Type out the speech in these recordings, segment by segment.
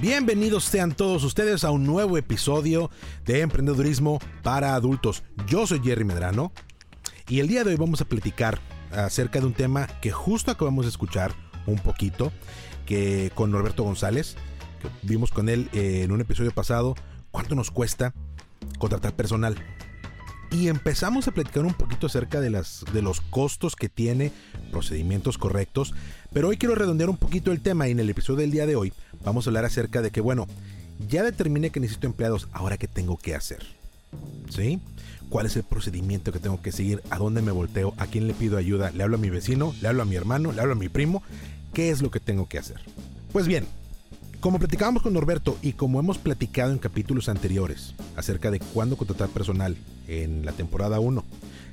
Bienvenidos sean todos ustedes a un nuevo episodio de Emprendedurismo para Adultos. Yo soy Jerry Medrano y el día de hoy vamos a platicar acerca de un tema que justo acabamos de escuchar un poquito que con Norberto González, que vimos con él eh, en un episodio pasado, cuánto nos cuesta contratar personal. Y empezamos a platicar un poquito acerca de, las, de los costos que tiene, procedimientos correctos, pero hoy quiero redondear un poquito el tema y en el episodio del día de hoy vamos a hablar acerca de que, bueno, ya determiné que necesito empleados, ahora qué tengo que hacer. ¿Sí? ¿Cuál es el procedimiento que tengo que seguir? ¿A dónde me volteo? ¿A quién le pido ayuda? ¿Le hablo a mi vecino? ¿Le hablo a mi hermano? ¿Le hablo a mi primo? ¿Qué es lo que tengo que hacer? Pues bien, como platicábamos con Norberto y como hemos platicado en capítulos anteriores acerca de cuándo contratar personal en la temporada 1,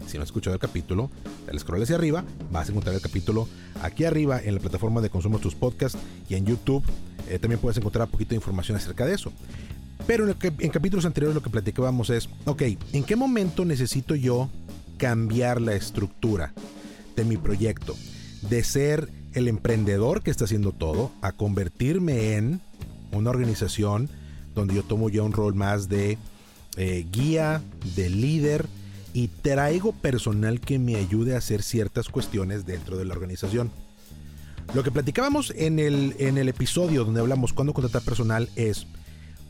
si no has escuchado el capítulo, dale scroll hacia arriba, vas a encontrar el capítulo aquí arriba en la plataforma de consumo de tus podcasts y en YouTube eh, también puedes encontrar un poquito de información acerca de eso. Pero en, capítulos anteriores lo que platicábamos es, ok, ¿en qué momento necesito yo cambiar la estructura de mi proyecto? De ser el emprendedor que está haciendo todo a convertirme en una organización donde yo tomo ya un rol más de eh, guía, de líder y traigo personal que me ayude a hacer ciertas cuestiones dentro de la organización. Lo que platicábamos en el, en el episodio donde hablamos cuándo contratar personal es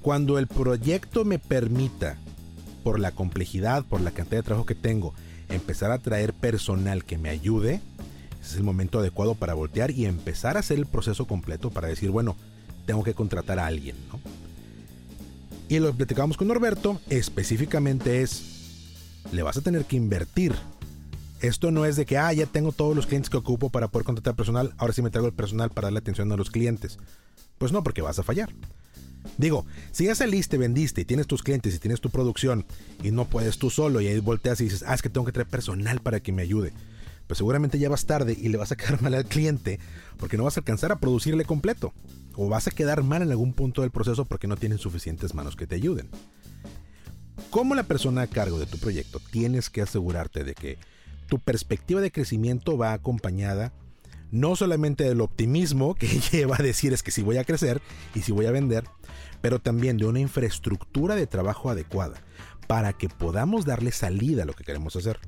cuando el proyecto me permita, por la complejidad, por la cantidad de trabajo que tengo, empezar a traer personal que me ayude, es el momento adecuado para voltear y empezar a hacer el proceso completo para decir, bueno, tengo que contratar a alguien. Y lo que platicamos con Norberto específicamente es, le vas a tener que invertir. Esto no es de que, ah, ya tengo todos los clientes que ocupo para poder contratar personal, ahora sí me traigo el personal para darle atención a los clientes. Pues no, porque vas a fallar. Digo, si ya saliste, vendiste y tienes tus clientes y tienes tu producción y no puedes tú solo y ahí volteas y dices, ah, es que tengo que traer personal para que me ayude pues seguramente ya vas tarde y le vas a quedar mal al cliente porque no vas a alcanzar a producirle completo. O vas a quedar mal en algún punto del proceso porque no tienen suficientes manos que te ayuden. Como la persona a cargo de tu proyecto, tienes que asegurarte de que tu perspectiva de crecimiento va acompañada no solamente del optimismo que lleva a decir es que si voy a crecer y si voy a vender, pero también de una infraestructura de trabajo adecuada para que podamos darle salida a lo que queremos hacer.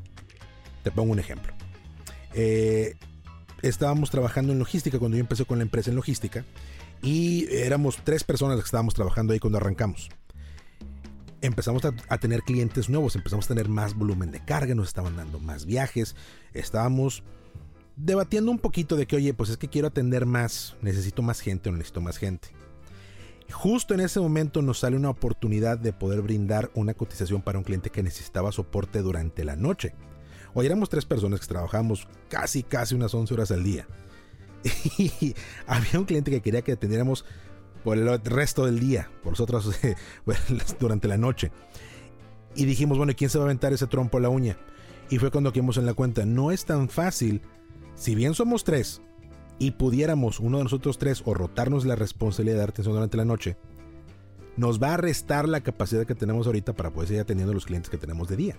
Te pongo un ejemplo. Eh, estábamos trabajando en logística cuando yo empecé con la empresa en logística y éramos tres personas las que estábamos trabajando ahí cuando arrancamos. Empezamos a, tener clientes nuevos, empezamos a tener más volumen de carga, nos estaban dando más viajes, estábamos debatiendo un poquito de que, oye, pues es que quiero atender más, necesito más gente o necesito más gente. Justo en ese momento nos sale una oportunidad de poder brindar una cotización para un cliente que necesitaba soporte durante la noche. Hoy éramos tres personas que trabajábamos casi, casi unas 11 horas al día. Y había un cliente que quería que atendiéramos por el resto del día, por nosotros durante la noche. Y dijimos, bueno, ¿quién se va a aventar ese trompo a la uña? Y fue cuando quedamos en la cuenta, no es tan fácil, si bien somos tres, y pudiéramos uno de nosotros tres o rotarnos la responsabilidad de dar atención durante la noche, nos va a restar la capacidad que tenemos ahorita para poder seguir atendiendo a los clientes que tenemos de día.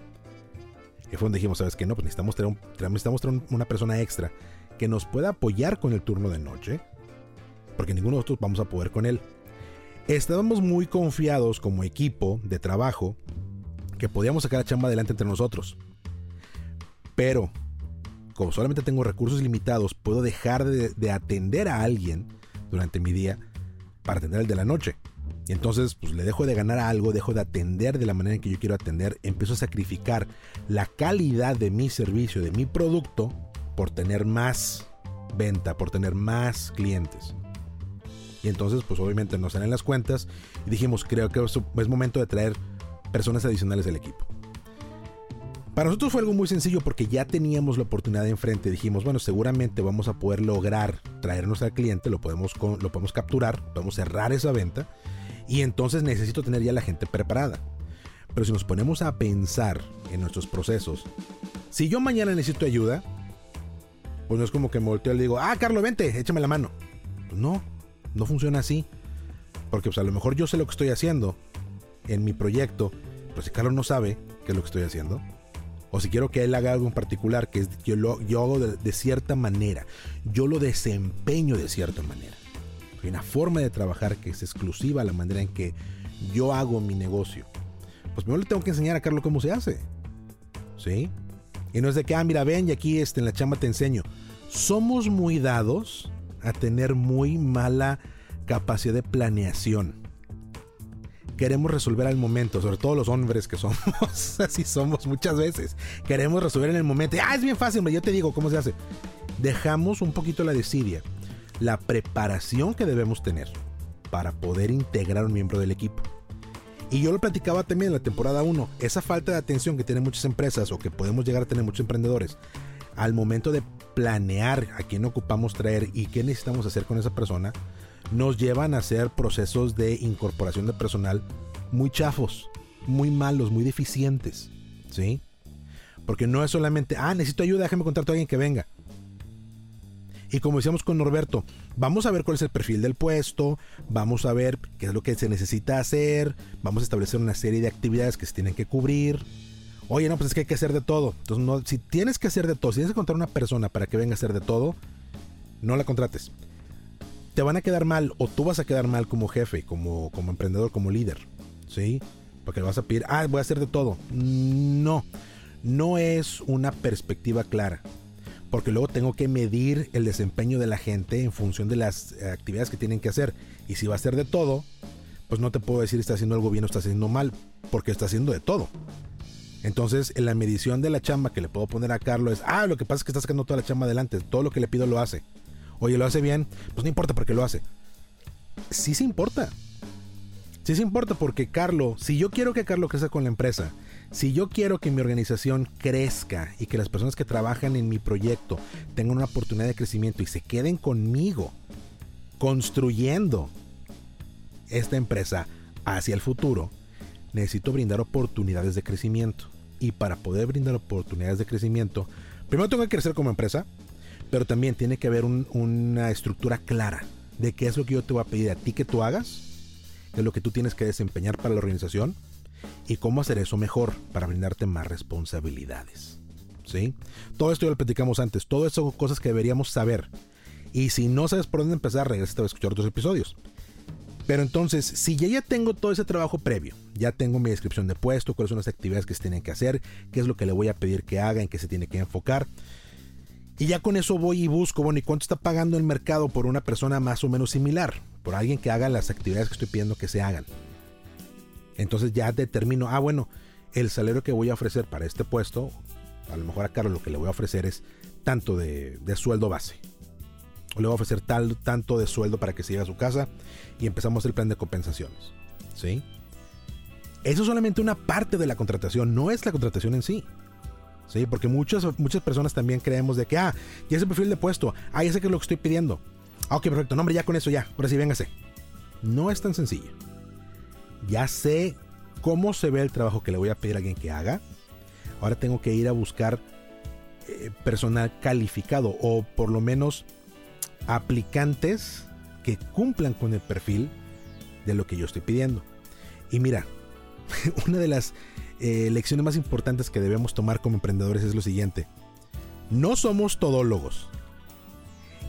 Y fue donde dijimos, ¿sabes qué? No, pues necesitamos tener, necesitamos tener una persona extra que nos pueda apoyar con el turno de noche, porque ninguno de nosotros vamos a poder con él. Estábamos muy confiados como equipo de trabajo que podíamos sacar la chamba adelante entre nosotros. Pero, como solamente tengo recursos limitados, puedo dejar de, de atender a alguien durante mi día para atender el de la noche. Y entonces, pues le dejo de ganar algo, dejo de atender de la manera en que yo quiero atender, empiezo a sacrificar la calidad de mi servicio, de mi producto, por tener más venta, por tener más clientes. Y entonces, pues obviamente nos salen las cuentas y dijimos, creo que es momento de traer personas adicionales al equipo. Para nosotros fue algo muy sencillo porque ya teníamos la oportunidad enfrente. Dijimos, bueno, seguramente vamos a poder lograr traernos al cliente, lo podemos, lo podemos capturar, podemos cerrar esa venta y entonces necesito tener ya la gente preparada. Pero si nos ponemos a pensar en nuestros procesos, si yo mañana necesito ayuda, pues no es como que me volteo y le digo, ah, Carlos, vente, échame la mano. No, no funciona así. Porque pues a lo mejor yo sé lo que estoy haciendo en mi proyecto, pero si Carlos no sabe qué es lo que estoy haciendo, o si quiero que él haga algo en particular, que yo, lo, hago de, cierta manera, yo lo desempeño de cierta manera. Hay una forma de trabajar que es exclusiva a la manera en que yo hago mi negocio. Pues primero le tengo que enseñar a Carlos cómo se hace. ¿Sí? Y no es de que, ah, mira, ven y aquí este, en la chamba te enseño. Somos muy dados a tener muy mala capacidad de planeación. Queremos resolver al momento, sobre todo los hombres que somos, así somos muchas veces. Queremos resolver en el momento. Ah, es bien fácil, hombre, yo te digo cómo se hace. Dejamos un poquito la desidia, la preparación que debemos tener para poder integrar un miembro del equipo. Y yo lo platicaba también en la temporada 1, esa falta de atención que tienen muchas empresas o que podemos llegar a tener muchos emprendedores al momento de planear a quién ocupamos traer y qué necesitamos hacer con esa persona, nos llevan a hacer procesos de incorporación de personal muy chafos, muy malos, muy deficientes, ¿sí? Porque no es solamente, ah, necesito ayuda, déjame contarte a alguien que venga. Y como decíamos con Norberto, vamos a ver cuál es el perfil del puesto, vamos a ver qué es lo que se necesita hacer, vamos a establecer una serie de actividades que se tienen que cubrir. Oye, no, pues es que hay que hacer de todo. Entonces, si tienes que hacer de todo, si tienes que contratar una persona para que venga a hacer de todo, no la contrates. Te van a quedar mal o tú vas a quedar mal como jefe, como, como emprendedor, como líder. ¿Sí? Porque le vas a pedir, ah, voy a hacer de todo. No, no es una perspectiva clara porque luego tengo que medir el desempeño de la gente en función de las eh, actividades que tienen que hacer. Y si va a ser de todo, pues no te puedo decir está haciendo algo bien o está haciendo mal, porque está haciendo de todo. Entonces, en la medición de la chamba que le puedo poner a Carlos es, ah, lo que pasa es que está sacando toda la chamba adelante, todo lo que le pido lo hace. Oye, lo hace bien, pues no importa porque lo hace. Sí se importa. Sí se importa porque Carlos, si yo quiero que Carlos crezca con la empresa, si yo quiero que mi organización crezca y que las personas que trabajan en mi proyecto tengan una oportunidad de crecimiento y se queden conmigo construyendo esta empresa hacia el futuro, necesito brindar oportunidades de crecimiento. Y para poder brindar oportunidades de crecimiento, primero tengo que crecer como empresa, pero también tiene que haber una estructura clara de qué es lo que yo te voy a pedir a ti que tú hagas, qué es lo que tú tienes que desempeñar para la organización y cómo hacer eso mejor para brindarte más responsabilidades. ¿Sí? Todo esto ya lo platicamos antes, todo eso son cosas que deberíamos saber. Y si no sabes por dónde empezar, regresa a escuchar otros episodios. Pero entonces, si ya, ya tengo todo ese trabajo previo, ya tengo mi descripción de puesto, cuáles son las actividades que se tienen que hacer, qué es lo que le voy a pedir que haga, en qué se tiene que enfocar. Y ya con eso voy y busco, bueno, ¿y cuánto está pagando el mercado por una persona más o menos similar? Por alguien que haga las actividades que estoy pidiendo que se hagan. Entonces ya determino, ah, bueno, el salario que voy a ofrecer para este puesto, a lo mejor a Carlos lo que le voy a ofrecer es tanto de, sueldo base. Le voy a ofrecer tal, tanto de sueldo para que se lleve a su casa y empezamos el plan de compensaciones. ¿Sí? Eso es solamente una parte de la contratación, no es la contratación en sí. ¿Sí? Porque muchas, muchas personas también creemos de que, ah, ya es el perfil de puesto, ah, ya sé que es lo que estoy pidiendo. Ah, ok, perfecto, no, ya con eso ya, ahora sí, véngase. No es tan sencillo ya sé cómo se ve el trabajo que le voy a pedir a alguien que haga. Ahora tengo que ir a buscar eh, personal calificado o por lo menos aplicantes que cumplan con el perfil de lo que yo estoy pidiendo. Y mira, una de las eh, lecciones más importantes que debemos tomar como emprendedores es lo siguiente. No somos todólogos.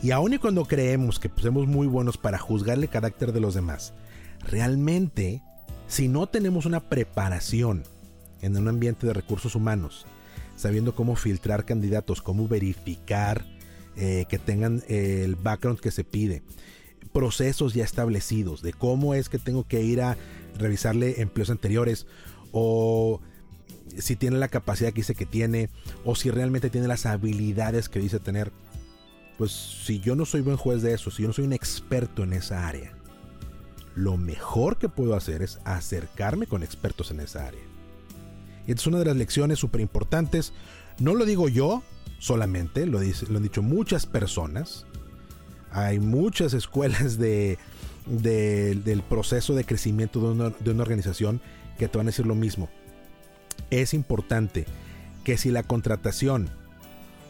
Y aun y cuando creemos que somos muy buenos para juzgarle carácter de los demás, realmente si no tenemos una preparación en un ambiente de recursos humanos, sabiendo cómo filtrar candidatos, cómo verificar eh, que tengan el background que se pide, procesos ya establecidos de cómo es que tengo que ir a revisarle empleos anteriores o si tiene la capacidad que dice que tiene o si realmente tiene las habilidades que dice tener. Pues si yo no soy buen juez de eso, si yo no soy un experto en esa área, lo mejor que puedo hacer es acercarme con expertos en esa área. Y esta es una de las lecciones súper importantes. No lo digo yo solamente, lo, lo han dicho muchas personas. Hay muchas escuelas de, del proceso de crecimiento de una, de una organización que te van a decir lo mismo. Es importante que si la contratación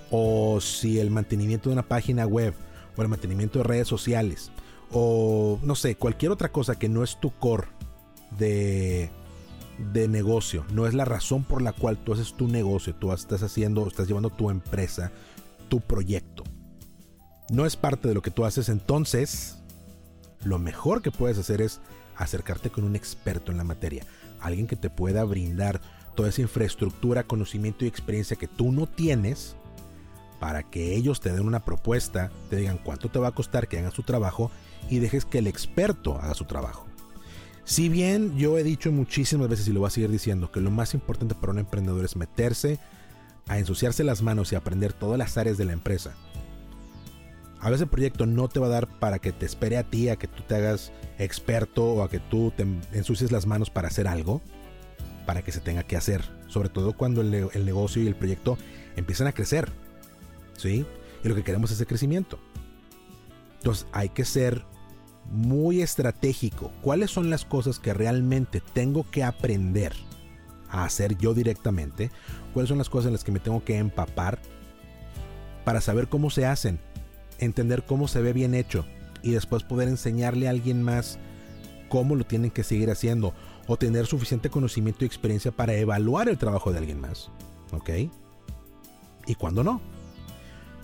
o si el mantenimiento de una página web o el mantenimiento de redes sociales o no sé, cualquier otra cosa que no es tu core de, de negocio, no es la razón por la cual tú haces tu negocio, tú estás haciendo, estás llevando tu empresa, tu proyecto. No es parte de lo que tú haces, entonces lo mejor que puedes hacer es acercarte con un experto en la materia, alguien que te pueda brindar toda esa infraestructura, conocimiento y experiencia que tú no tienes para que ellos te den una propuesta, te digan cuánto te va a costar que hagan su trabajo y dejes que el experto haga su trabajo. Si bien yo he dicho muchísimas veces y lo voy a seguir diciendo que lo más importante para un emprendedor es meterse a ensuciarse las manos y aprender todas las áreas de la empresa. A veces el proyecto no te va a dar para que te espere a ti, a que tú te hagas experto o a que tú te ensucies las manos para hacer algo, para que se tenga que hacer. Sobre todo cuando el, el negocio y el proyecto empiezan a crecer. ¿sí? Y lo que queremos es ese crecimiento. Entonces hay que ser muy estratégico. ¿Cuáles son las cosas que realmente tengo que aprender a hacer yo directamente? ¿Cuáles son las cosas en las que me tengo que empapar para saber cómo se hacen? Entender cómo se ve bien hecho y después poder enseñarle a alguien más cómo lo tienen que seguir haciendo o tener suficiente conocimiento y experiencia para evaluar el trabajo de alguien más. ¿Ok? ¿Y cuándo no?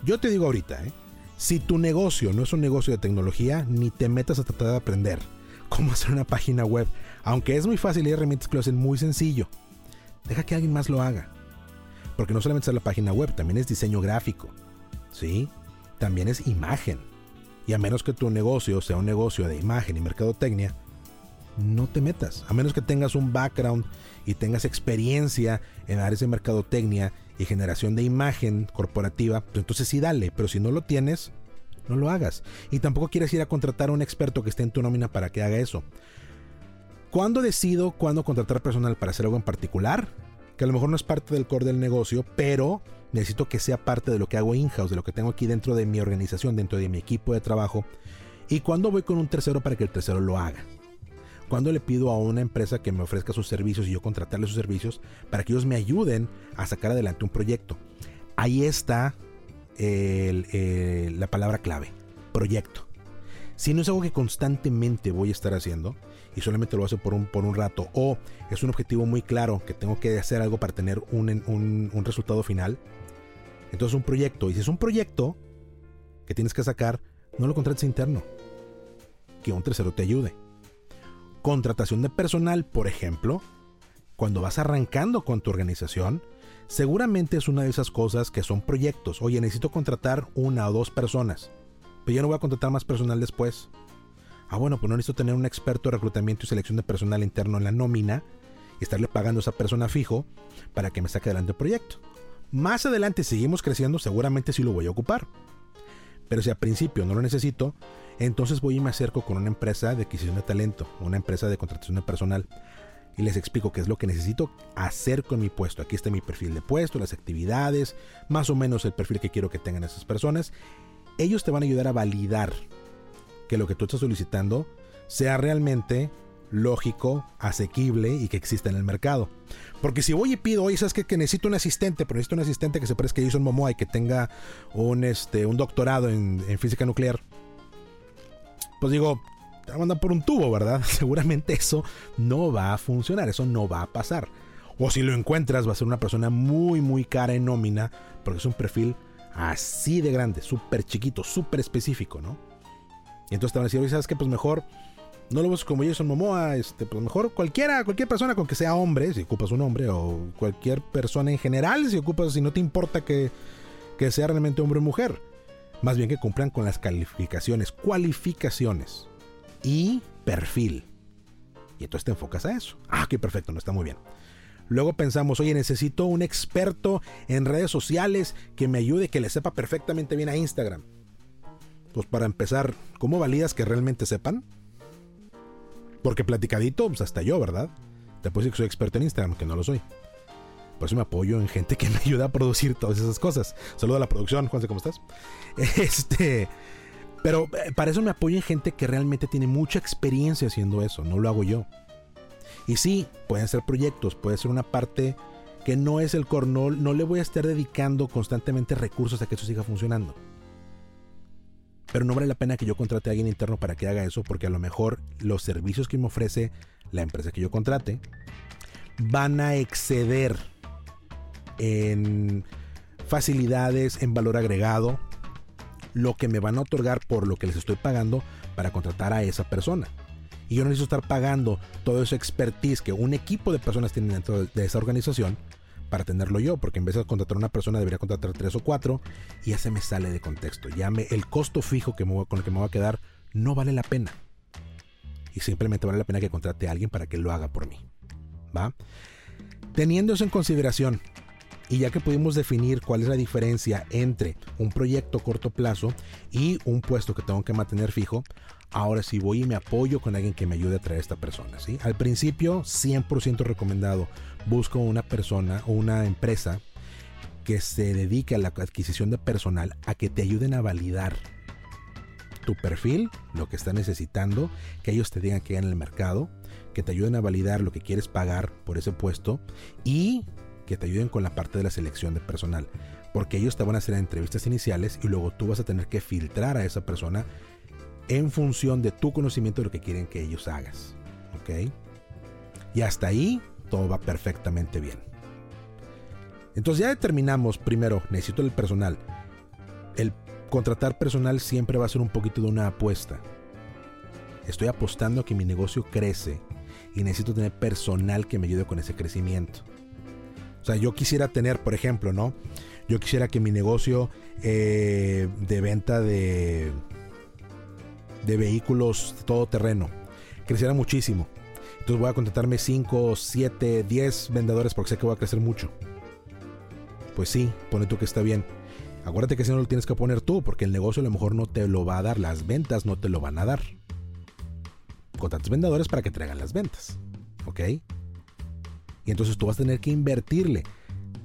Yo te digo ahorita, ¿eh? Si tu negocio no es un negocio de tecnología, ni te metas a tratar de aprender cómo hacer una página web. Aunque es muy fácil y hay herramientas que lo hacen muy sencillo. Deja que alguien más lo haga. Porque no solamente es la página web, también es diseño gráfico. ¿Sí? También es imagen. Y a menos que tu negocio sea un negocio de imagen y mercadotecnia, no te metas. A menos que tengas un background y tengas experiencia en áreas de mercadotecnia y generación de imagen corporativa, pues entonces sí dale, pero si no lo tienes, no lo hagas. Y tampoco quieres ir a contratar a un experto que esté en tu nómina para que haga eso. ¿Cuándo decido cuándo contratar personal para hacer algo en particular? Que a lo mejor no es parte del core del negocio, pero necesito que sea parte de lo que hago in-house, de lo que tengo aquí dentro de mi organización, dentro de mi equipo de trabajo. Y cuando voy con un tercero para que el tercero lo haga cuando le pido a una empresa que me ofrezca sus servicios y yo contratarle sus servicios para que ellos me ayuden a sacar adelante un proyecto. Ahí está la palabra clave, proyecto. Si no es algo que constantemente voy a estar haciendo y solamente lo hace por un, por un rato o es un objetivo muy claro que tengo que hacer algo para tener un, un, un resultado final, entonces un proyecto. Y si es un proyecto que tienes que sacar, no lo contrates interno. Que un tercero te ayude contratación de personal, por ejemplo, cuando vas arrancando con tu organización, seguramente es una de esas cosas que son proyectos. Oye, necesito contratar una o dos personas, pero ya no voy a contratar más personal después. Ah, bueno, pues no necesito tener un experto de reclutamiento y selección de personal interno en la nómina y estarle pagando a esa persona fijo para que me saque adelante el proyecto. Más adelante seguimos creciendo, seguramente sí lo voy a ocupar. Pero si al principio no lo necesito, entonces voy y me acerco con una empresa de adquisición de talento, una empresa de contratación de personal. Y les explico qué es lo que necesito hacer con mi puesto. Aquí está mi perfil de puesto, las actividades, más o menos el perfil que quiero que tengan esas personas. Ellos te van a ayudar a validar que lo que tú estás solicitando sea realmente lógico, asequible y que exista en el mercado. Porque si voy y pido, oye, ¿sabes qué? Que necesito un asistente, pero necesito un asistente que se parezca a Jason Momoa y que tenga un, este, un doctorado en, física nuclear. Pues digo, te va a mandar por un tubo, ¿verdad? Seguramente eso no va a funcionar, eso no va a pasar. O si lo encuentras, va a ser una persona muy, muy cara en nómina, porque es un perfil así de grande, súper chiquito, súper específico, ¿no? Y entonces te van a decir, oye, ¿sabes qué? Pues mejor no lo ves como Jason Momoa, este, pues mejor cualquiera, cualquier persona con que sea hombre, si ocupas un hombre, o cualquier persona en general, si ocupas, si no te importa que, que sea realmente hombre o mujer. Más bien que cumplan con las calificaciones, cualificaciones y perfil. Y entonces te enfocas a eso. Ah, qué perfecto, no está muy bien. Luego pensamos, oye, necesito un experto en redes sociales que me ayude, que le sepa perfectamente bien a Instagram. Pues para empezar, ¿cómo validas que realmente sepan? Porque platicadito, pues hasta yo, ¿verdad? Te puedo decir que soy experto en Instagram, que no lo soy. Por eso me apoyo en gente que me ayuda a producir todas esas cosas. Saludo a la producción, Juanse, ¿cómo estás? Este. Pero eh, para eso me apoyo en gente que realmente tiene mucha experiencia haciendo eso, no lo hago yo. Y sí, pueden ser proyectos, puede ser una parte que no es el cornol, no le voy a estar dedicando constantemente recursos a que eso siga funcionando. Pero no vale la pena que yo contrate a alguien interno para que haga eso, porque a lo mejor los servicios que me ofrece la empresa que yo contrate van a exceder en facilidades, en valor agregado, lo que me van a otorgar por lo que les estoy pagando para contratar a esa persona. Y yo no necesito estar pagando todo ese expertise que un equipo de personas tiene dentro de esa organización para tenerlo yo, porque en vez de contratar a una persona debería contratar tres o cuatro y ya se me sale de contexto. Ya me, el costo fijo que me con el que me voy a quedar no vale la pena. Y simplemente vale la pena que contrate a alguien para que lo haga por mí. ¿Va? Teniendo eso en consideración, y ya que pudimos definir cuál es la diferencia entre un proyecto a corto plazo y un puesto que tengo que mantener fijo, ahora sí voy y me apoyo con alguien que me ayude a traer a esta persona. ¿sí? Al principio, 100% recomendado, busco una persona o una empresa que se dedique a la adquisición de personal a que te ayuden a validar tu perfil, lo que está necesitando, que ellos te digan que hay en el mercado, que te ayuden a validar lo que quieres pagar por ese puesto y que te ayuden con la parte de la selección de personal. Porque ellos te van a hacer entrevistas iniciales y luego tú vas a tener que filtrar a esa persona en función de tu conocimiento de lo que quieren que ellos hagas. ¿Ok? Y hasta ahí todo va perfectamente bien. Entonces ya determinamos, primero, necesito el personal. El contratar personal siempre va a ser un poquito de una apuesta. Estoy apostando a que mi negocio crece y necesito tener personal que me ayude con ese crecimiento. O sea, yo quisiera tener, por ejemplo, ¿no? Yo quisiera que mi negocio eh, de venta de, de vehículos todoterreno creciera muchísimo. Entonces voy a contratarme 5, 7, 10 vendedores porque sé que voy a crecer mucho. Pues sí, pone tú que está bien. Acuérdate que si no lo tienes que poner tú, porque el negocio a lo mejor no te lo va a dar, las ventas no te lo van a dar. Contratas vendedores para que traigan las ventas. ¿Ok? Y entonces tú vas a tener que invertirle.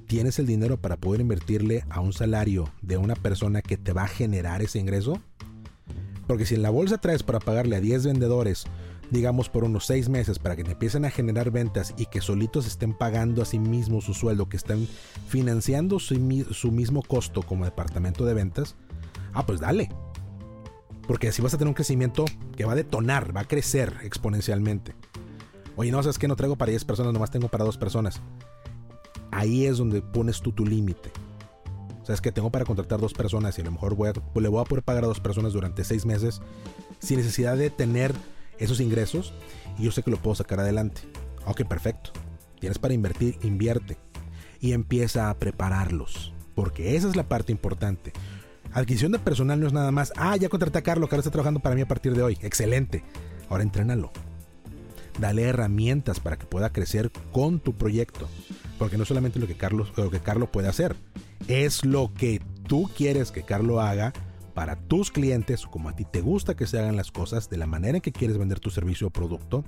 ¿Tienes el dinero para poder invertirle a un salario de una persona que te va a generar ese ingreso? Porque si en la bolsa traes para pagarle a 10 vendedores, digamos por unos 6 meses, para que te empiecen a generar ventas y que solitos estén pagando a sí mismos su sueldo, que estén financiando su, su mismo costo como departamento de ventas, ah, pues dale. Porque así vas a tener un crecimiento que va a detonar, va a crecer exponencialmente. Oye, no, sabes que no traigo para 10 personas, nomás tengo para 2 personas. Ahí es donde pones tú tu límite. O sea, es que tengo para contratar dos personas y a lo mejor voy le voy a poder pagar a dos personas durante seis meses sin necesidad de tener esos ingresos y yo sé que lo puedo sacar adelante. Ok, perfecto. Tienes para invertir, invierte y empieza a prepararlos. Porque esa es la parte importante. Adquisición de personal no es nada más, ah, ya contraté a Carlos, Carlos está trabajando para mí a partir de hoy. Excelente. Ahora entrénalo dale herramientas para que pueda crecer con tu proyecto. Porque no solamente lo que Carlos, lo que Carlos puede hacer, es lo que tú quieres que Carlos haga para tus clientes, como a ti te gusta que se hagan las cosas, de la manera en que quieres vender tu servicio o producto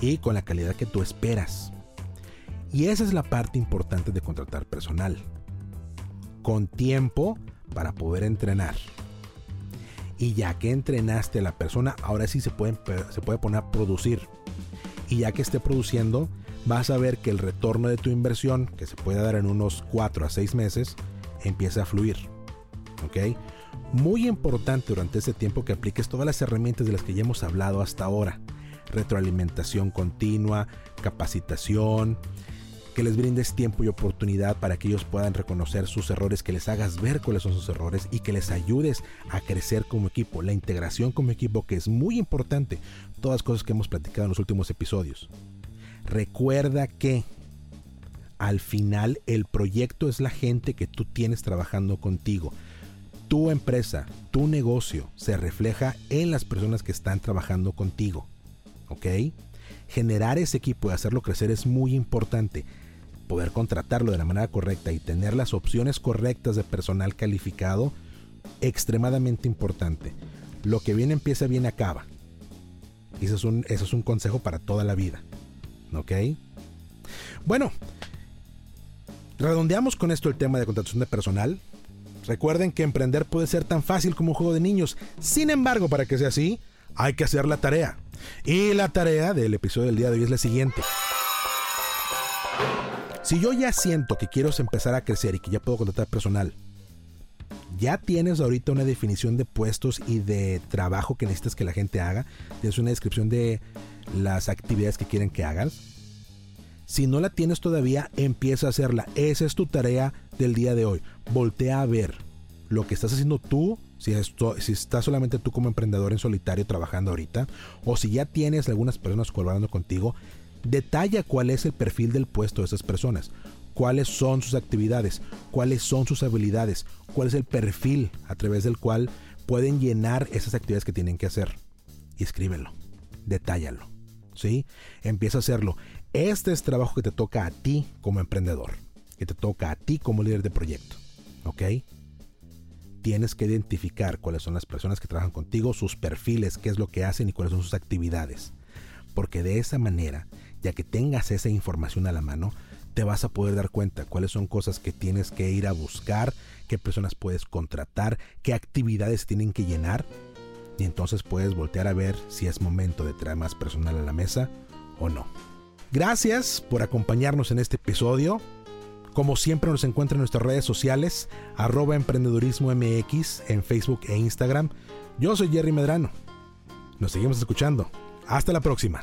y con la calidad que tú esperas. Y esa es la parte importante de contratar personal. Con tiempo para poder entrenar. Y ya que entrenaste a la persona, ahora sí se puede, se puede poner a producir y ya que esté produciendo, vas a ver que el retorno de tu inversión, que se puede dar en unos 4 a 6 meses, empieza a fluir. ¿Ok? Muy importante durante ese tiempo que apliques todas las herramientas de las que ya hemos hablado hasta ahora. Retroalimentación continua, capacitación, que les brindes tiempo y oportunidad para que ellos puedan reconocer sus errores, que les hagas ver cuáles son sus errores y que les ayudes a crecer como equipo. La integración como equipo que es muy importante. Todas cosas que hemos platicado en los últimos episodios. Recuerda que al final el proyecto es la gente que tú tienes trabajando contigo. Tu empresa, tu negocio se refleja en las personas que están trabajando contigo. ¿Ok? Generar ese equipo y hacerlo crecer es muy importante poder contratarlo de la manera correcta y tener las opciones correctas de personal calificado, extremadamente importante. Lo que bien empieza, bien acaba. Y eso es un, eso es un consejo para toda la vida. ¿Ok? Bueno, redondeamos con esto el tema de contratación de personal. Recuerden que emprender puede ser tan fácil como un juego de niños. Sin embargo, para que sea así, hay que hacer la tarea. Y la tarea del episodio del día de hoy es la siguiente. Si yo ya siento que quiero empezar a crecer y que ya puedo contratar personal, ya tienes ahorita una definición de puestos y de trabajo que necesitas que la gente haga. Tienes una descripción de las actividades que quieren que hagas. Si no la tienes todavía, empieza a hacerla. Esa es tu tarea del día de hoy. Voltea a ver lo que estás haciendo tú, si, si estás solamente tú como emprendedor en solitario trabajando ahorita, o si ya tienes algunas personas colaborando contigo, detalla cuál es el perfil del puesto de esas personas cuáles son sus actividades, cuáles son sus habilidades, cuál es el perfil a través del cual pueden llenar esas actividades que tienen que hacer. Y escríbelo, detállalo, ¿sí? Empieza a hacerlo. Este es trabajo que te toca a ti como emprendedor, que te toca a ti como líder de proyecto, ¿ok? Tienes que identificar cuáles son las personas que trabajan contigo, sus perfiles, qué es lo que hacen y cuáles son sus actividades. Porque de esa manera, ya que tengas esa información a la mano, te vas a poder dar cuenta cuáles son cosas que tienes que ir a buscar, qué personas puedes contratar, qué actividades tienen que llenar. Y entonces puedes voltear a ver si es momento de traer más personal a la mesa o no. Gracias por acompañarnos en este episodio. Como siempre nos encuentran en nuestras redes sociales, arroba emprendedurismo en Facebook e Instagram. Yo soy Jerry Medrano. Nos seguimos escuchando. Hasta la próxima.